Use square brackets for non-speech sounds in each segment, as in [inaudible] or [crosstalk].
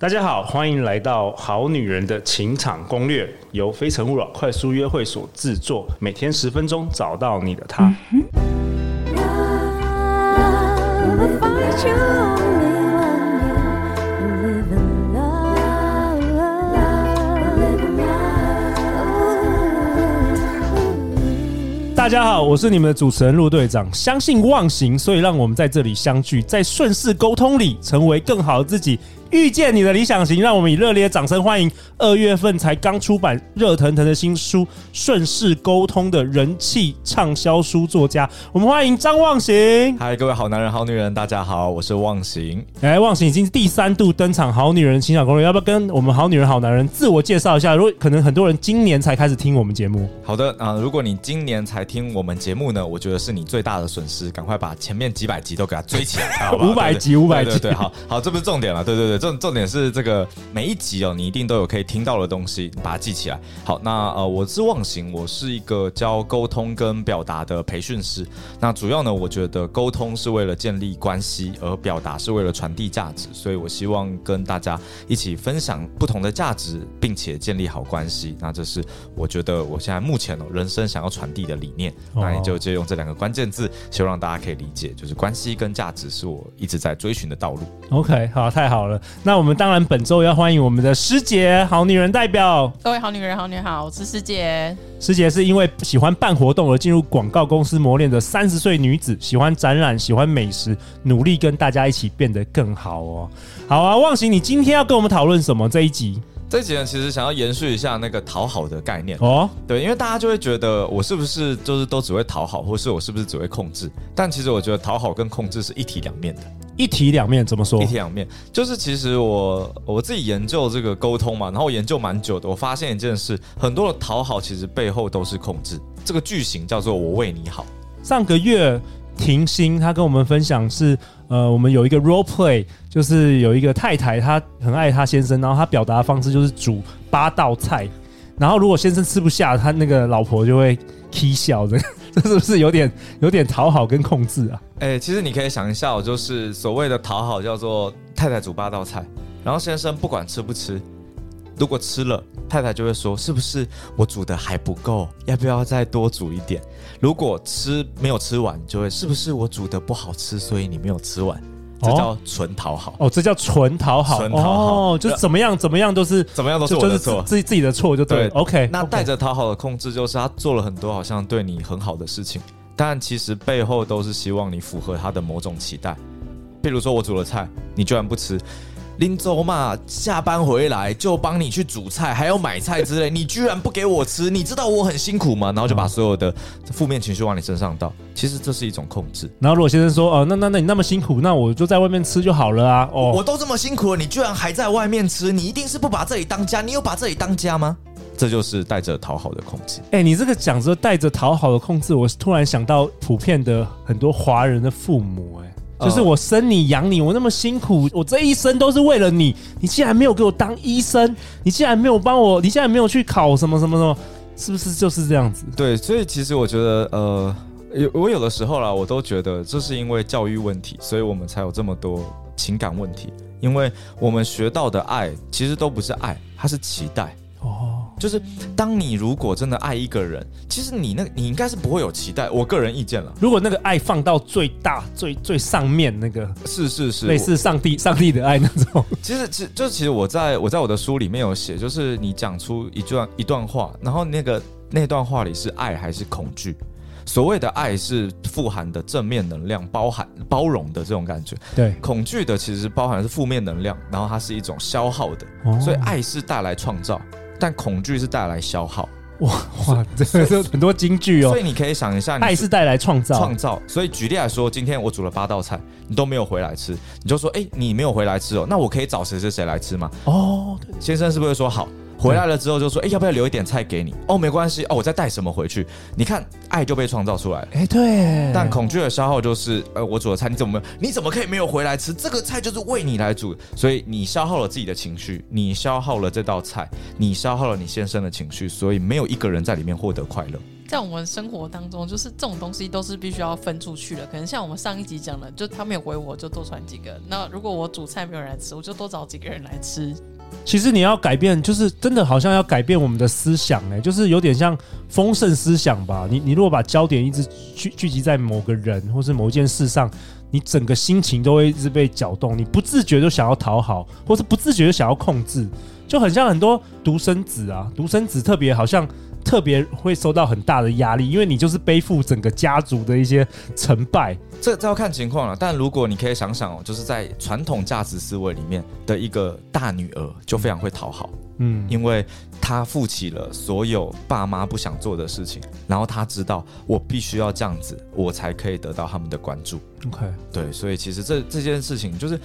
大家好，欢迎来到《好女人的情场攻略》，由非诚勿扰快速约会所制作，每天十分钟，找到你的他。大家好，我是你们的主持人陆队长。相信忘形，所以让我们在这里相聚，在顺势沟通里，成为更好的自己。遇见你的理想型，让我们以热烈的掌声欢迎二月份才刚出版热腾腾的新书《顺势沟通》的人气畅销书作家，我们欢迎张望行。嗨，各位好男人、好女人，大家好，我是望行。哎，望行已经第三度登场《好女人情场攻略》，要不要跟我们好女人、好男人自我介绍一下？如果可能，很多人今年才开始听我们节目。好的啊，如果你今年才听我们节目呢，我觉得是你最大的损失，赶快把前面几百集都给它追起来，五百集，五百集，对，对，对，好好，这不是重点了，对对对，重重点是。这个每一集哦，你一定都有可以听到的东西，把它记起来。好，那呃，我是忘形，我是一个教沟通跟表达的培训师。那主要呢，我觉得沟通是为了建立关系，而表达是为了传递价值。所以我希望跟大家一起分享不同的价值，并且建立好关系。那这是我觉得我现在目前哦，人生想要传递的理念。那你就借用这两个关键字，希望让大家可以理解，就是关系跟价值是我一直在追寻的道路。OK，好，太好了。那我们当然。本周要欢迎我们的师姐，好女人代表。各位好女人、好女人好，我是师姐。师姐是因为喜欢办活动而进入广告公司磨练的三十岁女子，喜欢展览，喜欢美食，努力跟大家一起变得更好哦。好啊，忘形，你今天要跟我们讨论什么？这一集？这一集呢，其实想要延续一下那个讨好的概念哦。对，因为大家就会觉得我是不是就是都只会讨好，或是我是不是只会控制？但其实我觉得讨好跟控制是一体两面的。一体两面怎么说？一体两面就是其实我我自己研究这个沟通嘛，然后我研究蛮久的，我发现一件事，很多的讨好其实背后都是控制。这个句型叫做“我为你好”。上个月婷心他跟我们分享是，呃，我们有一个 role play，就是有一个太太她很爱她先生，然后她表达的方式就是煮八道菜，然后如果先生吃不下，她那个老婆就会起笑的。这是不是有点有点讨好跟控制啊？哎、其实你可以想一下，就是所谓的讨好叫做太太煮八道菜，然后先生不管吃不吃，如果吃了，太太就会说是不是我煮的还不够，要不要再多煮一点？如果吃没有吃完，就会是不是我煮的不好吃，所以你没有吃完。这叫纯讨好哦，这叫纯讨好，纯讨好哦，就怎么样怎么样都是怎么样都是我的错，自己自己的错就对。对 OK，那带着讨好的控制，就是他做了很多好像对你很好的事情，但其实背后都是希望你符合他的某种期待。譬如说我煮了菜，你居然不吃。林州嘛，下班回来就帮你去煮菜，还要买菜之类，你居然不给我吃，你知道我很辛苦吗？然后就把所有的负面情绪往你身上倒，其实这是一种控制。然后如果先生说，哦，那那那你那么辛苦，那我就在外面吃就好了啊。哦，我都这么辛苦了，你居然还在外面吃，你一定是不把这里当家，你有把这里当家吗？这就是带着讨好的控制。哎，你这个讲着带着讨好的控制，我突然想到普遍的很多华人的父母，哎。就是我生你养你，我那么辛苦，我这一生都是为了你。你竟然没有给我当医生，你竟然没有帮我，你竟然没有去考什么什么什么，是不是就是这样子？对，所以其实我觉得，呃，有我有的时候啦，我都觉得这是因为教育问题，所以我们才有这么多情感问题。因为我们学到的爱，其实都不是爱，它是期待。哦。就是当你如果真的爱一个人，其实你那你应该是不会有期待。我个人意见了，如果那个爱放到最大、最最上面，那个是是是类似上帝上帝的爱那种。其实其实就其实我在我在我的书里面有写，就是你讲出一段一段话，然后那个那段话里是爱还是恐惧？所谓的爱是富含的正面能量，包含包容的这种感觉。对，恐惧的其实包含的是负面能量，然后它是一种消耗的。哦，所以爱是带来创造。但恐惧是带来消耗，哇哇，这个很多金句哦。所以你可以想一下，爱是带来创造，创造。所以举例来说，今天我煮了八道菜，你都没有回来吃，你就说，哎，你没有回来吃哦，那我可以找谁谁谁来吃吗？哦，先生是不是会说好？回来了之后就说：“哎，要不要留一点菜给你？哦，没关系哦，我再带什么回去？你看，爱就被创造出来了。哎，对。但恐惧的消耗就是，呃，我煮的菜你怎么你怎么可以没有回来吃？这个菜就是为你来煮，所以你消耗了自己的情绪，你消耗了这道菜，你消耗了你先生的情绪，所以没有一个人在里面获得快乐。在我们生活当中，就是这种东西都是必须要分出去的。可能像我们上一集讲的，就他没有回我，就多传几个。那如果我煮菜没有人来吃，我就多找几个人来吃。其实你要改变，就是真的好像要改变我们的思想，哎，就是有点像丰盛思想吧。你你如果把焦点一直聚聚集在某个人或是某一件事上，你整个心情都会一直被搅动，你不自觉就想要讨好，或是不自觉就想要控制，就很像很多独生子啊，独生子特别好像。特别会受到很大的压力，因为你就是背负整个家族的一些成败。这这要看情况了。但如果你可以想想哦，就是在传统价值思维里面的一个大女儿，就非常会讨好，嗯，因为她负起了所有爸妈不想做的事情，然后她知道我必须要这样子，我才可以得到他们的关注。OK，对，所以其实这这件事情就是，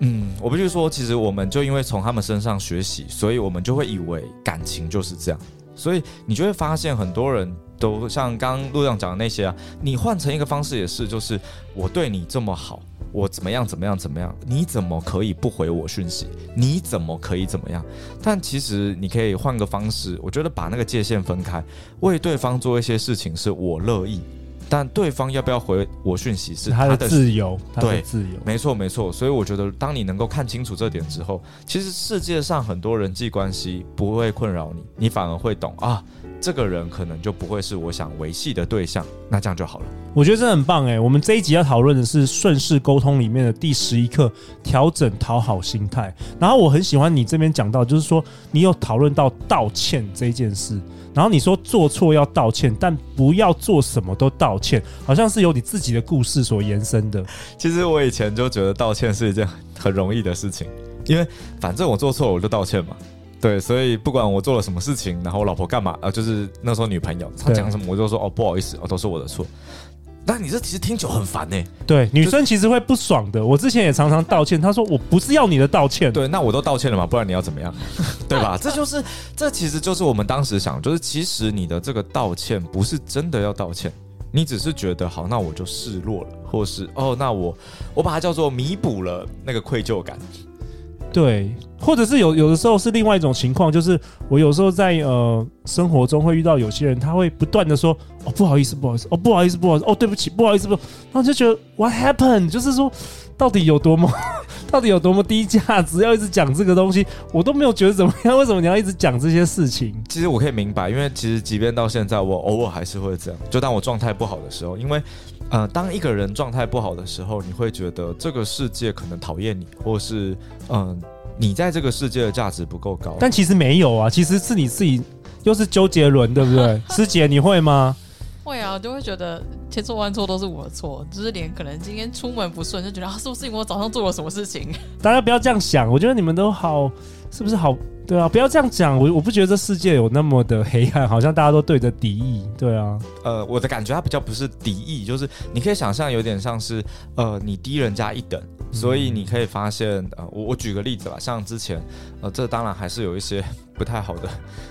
嗯，我必须说，其实我们就因为从他们身上学习，所以我们就会以为感情就是这样。所以你就会发现，很多人都像刚刚陆阳讲的那些啊，你换成一个方式也是，就是我对你这么好，我怎么样怎么样怎么样，你怎么可以不回我讯息？你怎么可以怎么样？但其实你可以换个方式，我觉得把那个界限分开，为对方做一些事情是我乐意。但对方要不要回我讯息是他的自由，对，自由，没错没错。所以我觉得，当你能够看清楚这点之后，其实世界上很多人际关系不会困扰你，你反而会懂啊，这个人可能就不会是我想维系的对象，那这样就好了。我觉得这很棒哎。我们这一集要讨论的是顺势沟通里面的第十一课，调整讨好心态。然后我很喜欢你这边讲到，就是说你有讨论到道歉这件事。然后你说做错要道歉，但不要做什么都道歉，好像是由你自己的故事所延伸的。其实我以前就觉得道歉是一件很容易的事情，因为反正我做错了我就道歉嘛。对，所以不管我做了什么事情，然后我老婆干嘛，呃，就是那时候女朋友她讲什么，我就说哦不好意思，哦都是我的错。但你这其实听久很烦呢、欸。对，女生其实会不爽的。我之前也常常道歉，她说我不是要你的道歉。对，那我都道歉了嘛，不然你要怎么样？[laughs] 对吧？这就是，这其实就是我们当时想，就是其实你的这个道歉不是真的要道歉，你只是觉得好，那我就示弱了，或是哦，那我我把它叫做弥补了那个愧疚感。对，或者是有有的时候是另外一种情况，就是我有时候在呃生活中会遇到有些人，他会不断的说哦不好意思不好意思哦不好意思不好意思哦对不起不好意思不，然后就觉得 What happened？就是说到底有多么 [laughs] 到底有多么低价值，要一直讲这个东西，我都没有觉得怎么样，为什么你要一直讲这些事情？其实我可以明白，因为其实即便到现在，我偶尔还是会这样，就当我状态不好的时候，因为呃当一个人状态不好的时候，你会觉得这个世界可能讨厌你，或是嗯。呃你在这个世界的价值不够高，但其实没有啊，其实是你自己，又是周杰伦，对不对？[laughs] 师姐，你会吗？会啊，就会觉得千错万错都是我的错，就是连可能今天出门不顺，就觉得啊，是不是因为我早上做了什么事情？[laughs] 大家不要这样想，我觉得你们都好，是不是好？对啊，不要这样讲，我我不觉得这世界有那么的黑暗，好像大家都对着敌意。对啊，呃，我的感觉它比较不是敌意，就是你可以想象有点像是呃，你低人家一等。所以你可以发现，呃，我我举个例子吧，像之前，呃，这当然还是有一些不太好的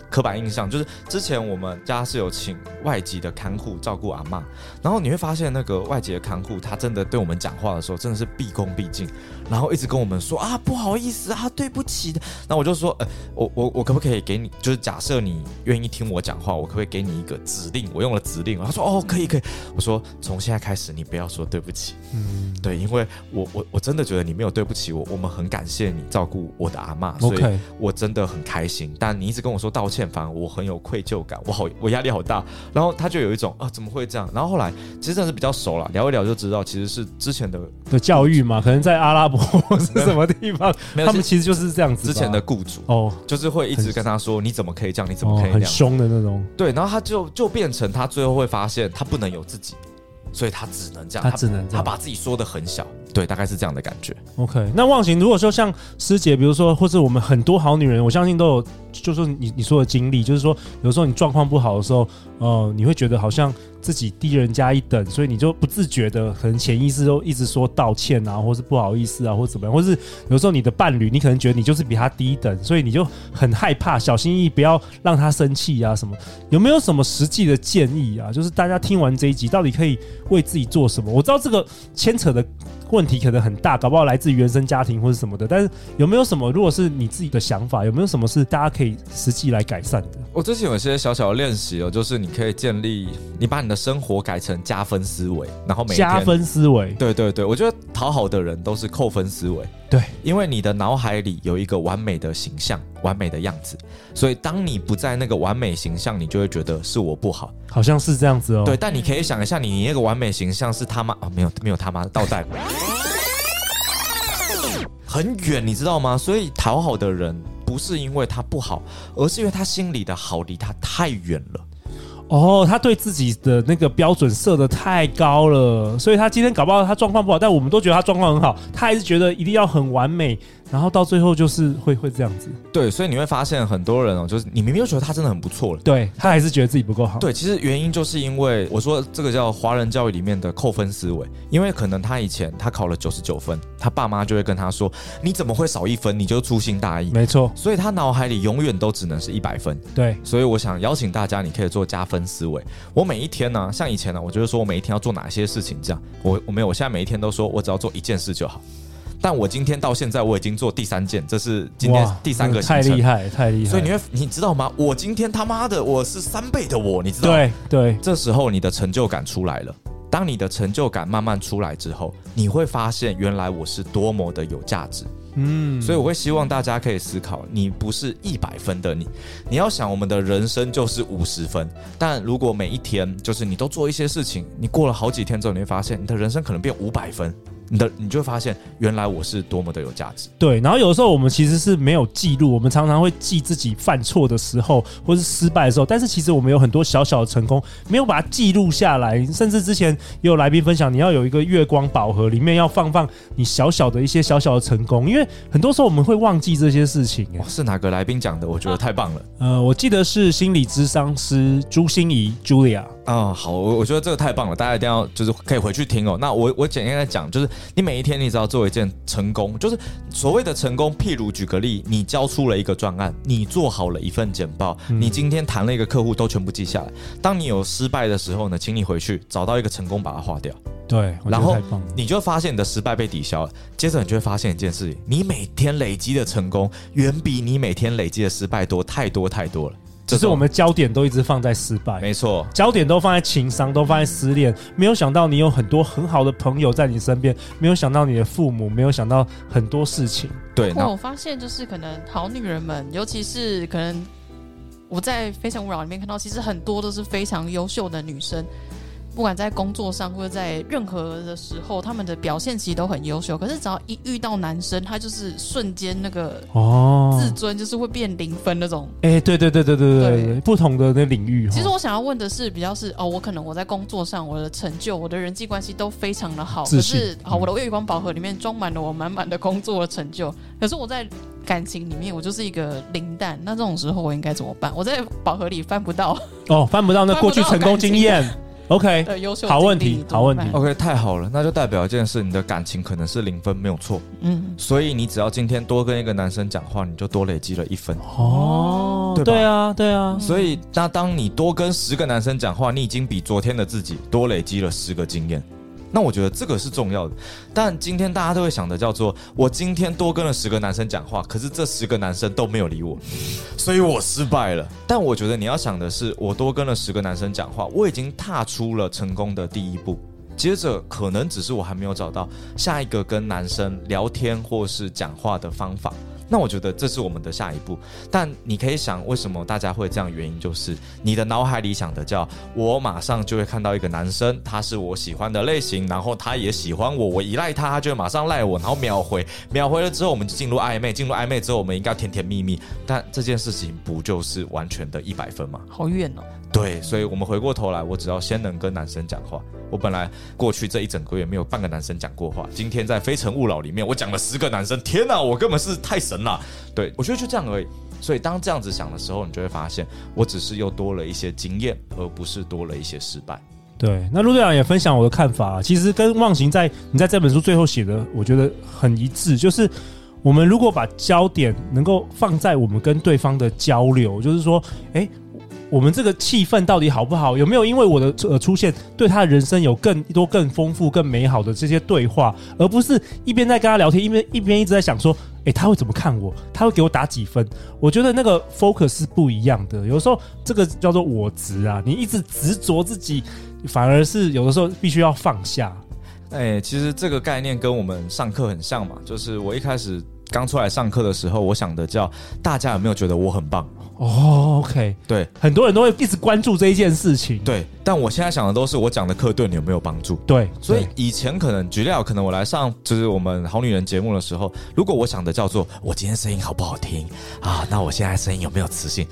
刻板印象，就是之前我们家是有请外籍的看护照顾阿嬷，然后你会发现那个外籍的看护，他真的对我们讲话的时候真的是毕恭毕敬，然后一直跟我们说啊，不好意思啊，对不起的。那我就说，呃，我我我可不可以给你，就是假设你愿意听我讲话，我可不可以给你一个指令？我用了指令，他说哦，可以可以。我说从现在开始你不要说对不起，嗯，对，因为我我我真的觉得你没有对不起我，我们很感谢你照顾我的阿嬷，所以我真的很开心。但你一直跟我说道歉，反而我很有愧疚感，我好，我压力好大。然后他就有一种啊，怎么会这样？然后后来其实真的是比较熟了，聊一聊就知道，其实是之前的的教育嘛，可能在阿拉伯是什么地方，[laughs] 他们其实就是这样子。之前的雇主哦，就是会一直跟他说，你怎么可以这样？你怎么可以这样？很凶的那种。对，然后他就就变成他最后会发现，他不能有自己。所以他只能这样，他只能他把自己说的很小，对，大概是这样的感觉。OK，那忘形，如果说像师姐，比如说，或者我们很多好女人，我相信都有，就是你你说的经历，就是说，有时候你状况不好的时候，呃，你会觉得好像。自己低人家一等，所以你就不自觉的，可能潜意识都一直说道歉啊，或是不好意思啊，或怎么样，或是有时候你的伴侣，你可能觉得你就是比他低等，所以你就很害怕，小心翼翼不要让他生气啊什么。有没有什么实际的建议啊？就是大家听完这一集，到底可以为自己做什么？我知道这个牵扯的问题可能很大，搞不好来自于原生家庭或者什么的，但是有没有什么？如果是你自己的想法，有没有什么是大家可以实际来改善的？我之前有些小小的练习哦，就是你可以建立，你把你的生活改成加分思维，然后每天加分思维，对对对，我觉得讨好的人都是扣分思维，对，因为你的脑海里有一个完美的形象、完美的样子，所以当你不在那个完美形象，你就会觉得是我不好，好像是这样子哦。对，但你可以想一下，你那个完美形象是他妈啊，没有没有他妈倒带。很远，你知道吗？所以讨好的人不是因为他不好，而是因为他心里的好离他太远了。哦，他对自己的那个标准设得太高了，所以他今天搞不好他状况不好，但我们都觉得他状况很好，他还是觉得一定要很完美。然后到最后就是会会这样子，对，所以你会发现很多人哦，就是你明明就觉得他真的很不错了，对，他还是觉得自己不够好。对，其实原因就是因为我说这个叫华人教育里面的扣分思维，因为可能他以前他考了九十九分，他爸妈就会跟他说，你怎么会少一分？你就粗心大意。没错，所以他脑海里永远都只能是一百分。对，所以我想邀请大家，你可以做加分思维。我每一天呢、啊，像以前呢、啊，我就是说我每一天要做哪些事情，这样我我没有，我现在每一天都说我只要做一件事就好。但我今天到现在我已经做第三件，这是今天第三个行程，太厉害，太厉害！所以你会你知道吗？我今天他妈的我是三倍的我，你知道吗？对对，这时候你的成就感出来了。当你的成就感慢慢出来之后，你会发现原来我是多么的有价值。嗯，所以我会希望大家可以思考，你不是一百分的你，你要想我们的人生就是五十分。但如果每一天就是你都做一些事情，你过了好几天之后，你会发现你的人生可能变五百分。你的你就会发现，原来我是多么的有价值。对，然后有的时候我们其实是没有记录，我们常常会记自己犯错的时候，或是失败的时候，但是其实我们有很多小小的成功，没有把它记录下来。甚至之前也有来宾分享，你要有一个月光宝盒，里面要放放你小小的一些小小的成功，因为很多时候我们会忘记这些事情。是哪个来宾讲的？我觉得太棒了。呃，我记得是心理咨商师朱心怡 Julia。啊、哦，好，我我觉得这个太棒了，大家一定要就是可以回去听哦。那我我简单来讲，就是你每一天你只要做一件成功，就是所谓的成功。譬如举个例，你交出了一个专案，你做好了一份简报，嗯、你今天谈了一个客户，都全部记下来。当你有失败的时候呢，请你回去找到一个成功，把它划掉。对，然后你就发现你的失败被抵消了。接着你就会发现一件事情，你每天累积的成功远比你每天累积的失败多太多太多了。只是我们焦点都一直放在失败，没错，焦点都放在情商，都放在失恋，没有想到你有很多很好的朋友在你身边，没有想到你的父母，没有想到很多事情。对，那我发现就是可能好女人们，尤其是可能我在《非诚勿扰》里面看到，其实很多都是非常优秀的女生。不管在工作上或者在任何的时候，他们的表现其实都很优秀。可是只要一遇到男生，他就是瞬间那个哦，自尊就是会变零分那种。哎、欸，对对对对对对，对不同的那领域。其实我想要问的是，比较是哦，我可能我在工作上我的成就、我的人际关系都非常的好，可是好，我的月光宝盒里面装满了我满满的工作的成就。可是我在感情里面，我就是一个零蛋。那这种时候我应该怎么办？我在宝盒里翻不到哦，翻不到那过去成功经验。OK，好问题，好问题。OK，太好了，那就代表一件事，你的感情可能是零分，没有错。嗯，所以你只要今天多跟一个男生讲话，你就多累积了一分。哦，对吧？对啊，对啊。所以，那当你多跟十个男生讲话，你已经比昨天的自己多累积了十个经验。那我觉得这个是重要的，但今天大家都会想的叫做，我今天多跟了十个男生讲话，可是这十个男生都没有理我，所以我失败了。但我觉得你要想的是，我多跟了十个男生讲话，我已经踏出了成功的第一步，接着可能只是我还没有找到下一个跟男生聊天或是讲话的方法。那我觉得这是我们的下一步，但你可以想，为什么大家会这样？原因就是你的脑海里想的叫我马上就会看到一个男生，他是我喜欢的类型，然后他也喜欢我，我依赖他，他就会马上赖我，然后秒回，秒回了之后我们就进入暧昧，进入暧昧之后我们应该甜甜蜜蜜，但这件事情不就是完全的一百分吗？好远哦。对，所以我们回过头来，我只要先能跟男生讲话。我本来过去这一整个月没有半个男生讲过话，今天在《非诚勿扰》里面，我讲了十个男生，天哪，我根本是太神了。对，我觉得就这样而已。所以当这样子想的时候，你就会发现，我只是又多了一些经验，而不是多了一些失败。对，那陆队长也分享我的看法，其实跟忘形在你在这本书最后写的，我觉得很一致，就是我们如果把焦点能够放在我们跟对方的交流，就是说，哎。我们这个气氛到底好不好？有没有因为我的呃出现，对他的人生有更多、更丰富、更美好的这些对话，而不是一边在跟他聊天，一边一边一直在想说，诶，他会怎么看我？他会给我打几分？我觉得那个 focus 是不一样的。有时候这个叫做我执啊，你一直执着自己，反而是有的时候必须要放下。哎，其实这个概念跟我们上课很像嘛，就是我一开始刚出来上课的时候，我想的叫大家有没有觉得我很棒？哦，OK，对，很多人都会一直关注这一件事情。对，但我现在想的都是我讲的课对你有没有帮助？对，所以以前可能举例，可能我来上就是我们好女人节目的时候，如果我想的叫做我今天声音好不好听啊，那我现在声音有没有磁性？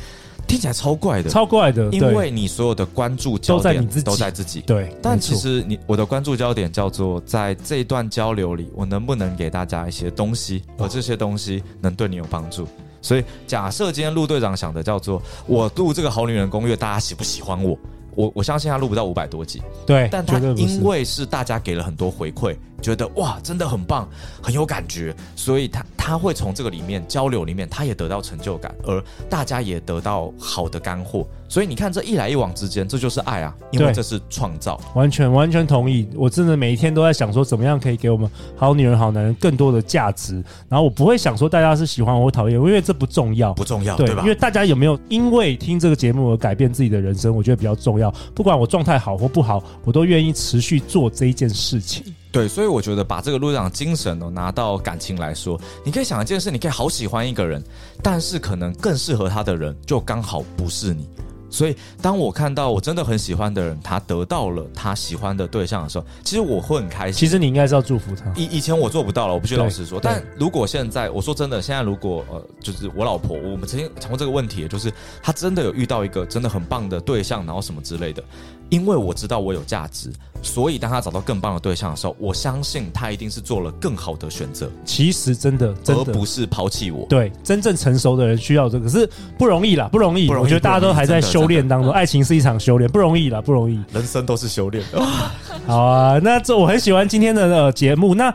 听起来超怪的，超怪的，因为你所有的关注焦点都在你自己，都在自己。对，但其实你我的关注焦点叫做在这一段交流里，我能不能给大家一些东西，而这些东西能对你有帮助。所以，假设今天陆队长想的叫做我录这个好女人攻略，大家喜不喜欢我？我我相信他录不到五百多集，对，但他因为是大家给了很多回馈，觉得哇，真的很棒，很有感觉，所以他他会从这个里面交流里面，他也得到成就感，而大家也得到好的干货。所以你看，这一来一往之间，这就是爱啊！因为这是创造，完全完全同意。我真的每一天都在想说，怎么样可以给我们好女人、好男人更多的价值。然后我不会想说大家是喜欢我或讨厌我，因为这不重要，不重要，对，对吧？因为大家有没有因为听这个节目而改变自己的人生，我觉得比较重要。不管我状态好或不好，我都愿意持续做这一件事情。对，所以我觉得把这个路上精神哦拿到感情来说，你可以想一件事，你可以好喜欢一个人，但是可能更适合他的人就刚好不是你。所以，当我看到我真的很喜欢的人，他得到了他喜欢的对象的时候，其实我会很开心。其实你应该是要祝福他。以以前我做不到了，我必须老实说。但如果现在，我说真的，现在如果呃，就是我老婆，我们曾经谈过这个问题，就是她真的有遇到一个真的很棒的对象，然后什么之类的。因为我知道我有价值，所以当他找到更棒的对象的时候，我相信他一定是做了更好的选择。其实真的，真的而不是抛弃我。对，真正成熟的人需要这个，可是不容易啦，不容易。我觉得大家都还在修炼当中，[laughs] 爱情是一场修炼，不容易啦，不容易。人生都是修炼。[laughs] 好啊，那这我很喜欢今天的呃节目。那。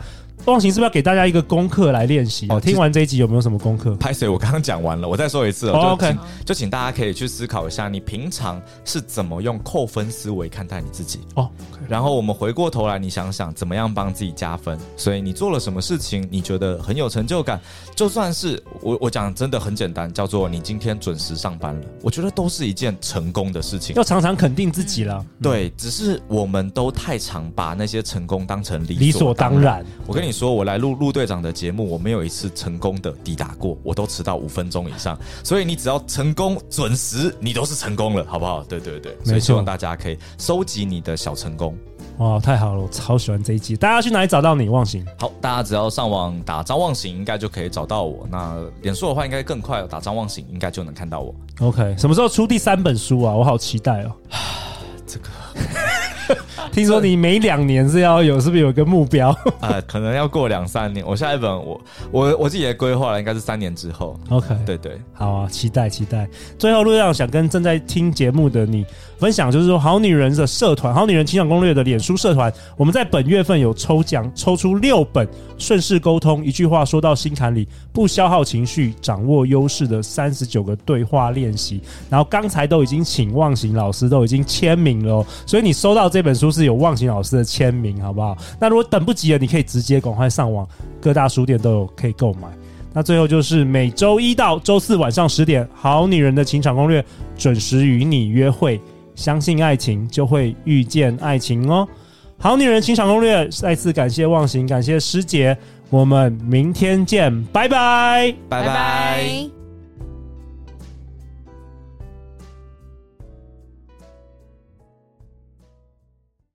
忘形是不是要给大家一个功课来练习？哦，听完这一集有没有什么功课？拍水？我刚刚讲完了，我再说一次。哦、OK，就请大家可以去思考一下，你平常是怎么用扣分思维看待你自己？哦然后我们回过头来，你想想怎么样帮自己加分。所以你做了什么事情，你觉得很有成就感？就算是我，我讲真的很简单，叫做你今天准时上班了，我觉得都是一件成功的事情。要常常肯定自己了。对，只是我们都太常把那些成功当成理理所当然。我跟你说，我来录陆队长的节目，我没有一次成功的抵达过，我都迟到五分钟以上。所以你只要成功准时，你都是成功了，好不好？对对对，所以希望大家可以收集你的小成功。哇，太好了，我超喜欢这一集。大家去哪里找到你？忘形？好，大家只要上网打张忘形，应该就可以找到我。那脸书的话，应该更快，打张忘形，应该就能看到我。OK，什么时候出第三本书啊？我好期待哦。[sighs] 这个。[laughs] 听说你每两年是要有，是不是有个目标？呃，[laughs] 可能要过两三年。我下一本我我我自己的规划了，应该是三年之后。OK，对对，好啊，期待期待。最后，陆队长想跟正在听节目的你分享，就是说，好女人的社团，好女人情感攻略的脸书社团，我们在本月份有抽奖，抽出六本顺势沟通，一句话说到心坎里，不消耗情绪，掌握优势的三十九个对话练习。然后刚才都已经请忘形老师都已经签名了，所以你收到这本书是有忘情老师的签名，好不好？那如果等不及了，你可以直接赶快上网，各大书店都有可以购买。那最后就是每周一到周四晚上十点，《好女人的情场攻略》准时与你约会。相信爱情，就会遇见爱情哦。好女人情场攻略，再次感谢忘形，感谢师姐，我们明天见，拜拜，拜拜。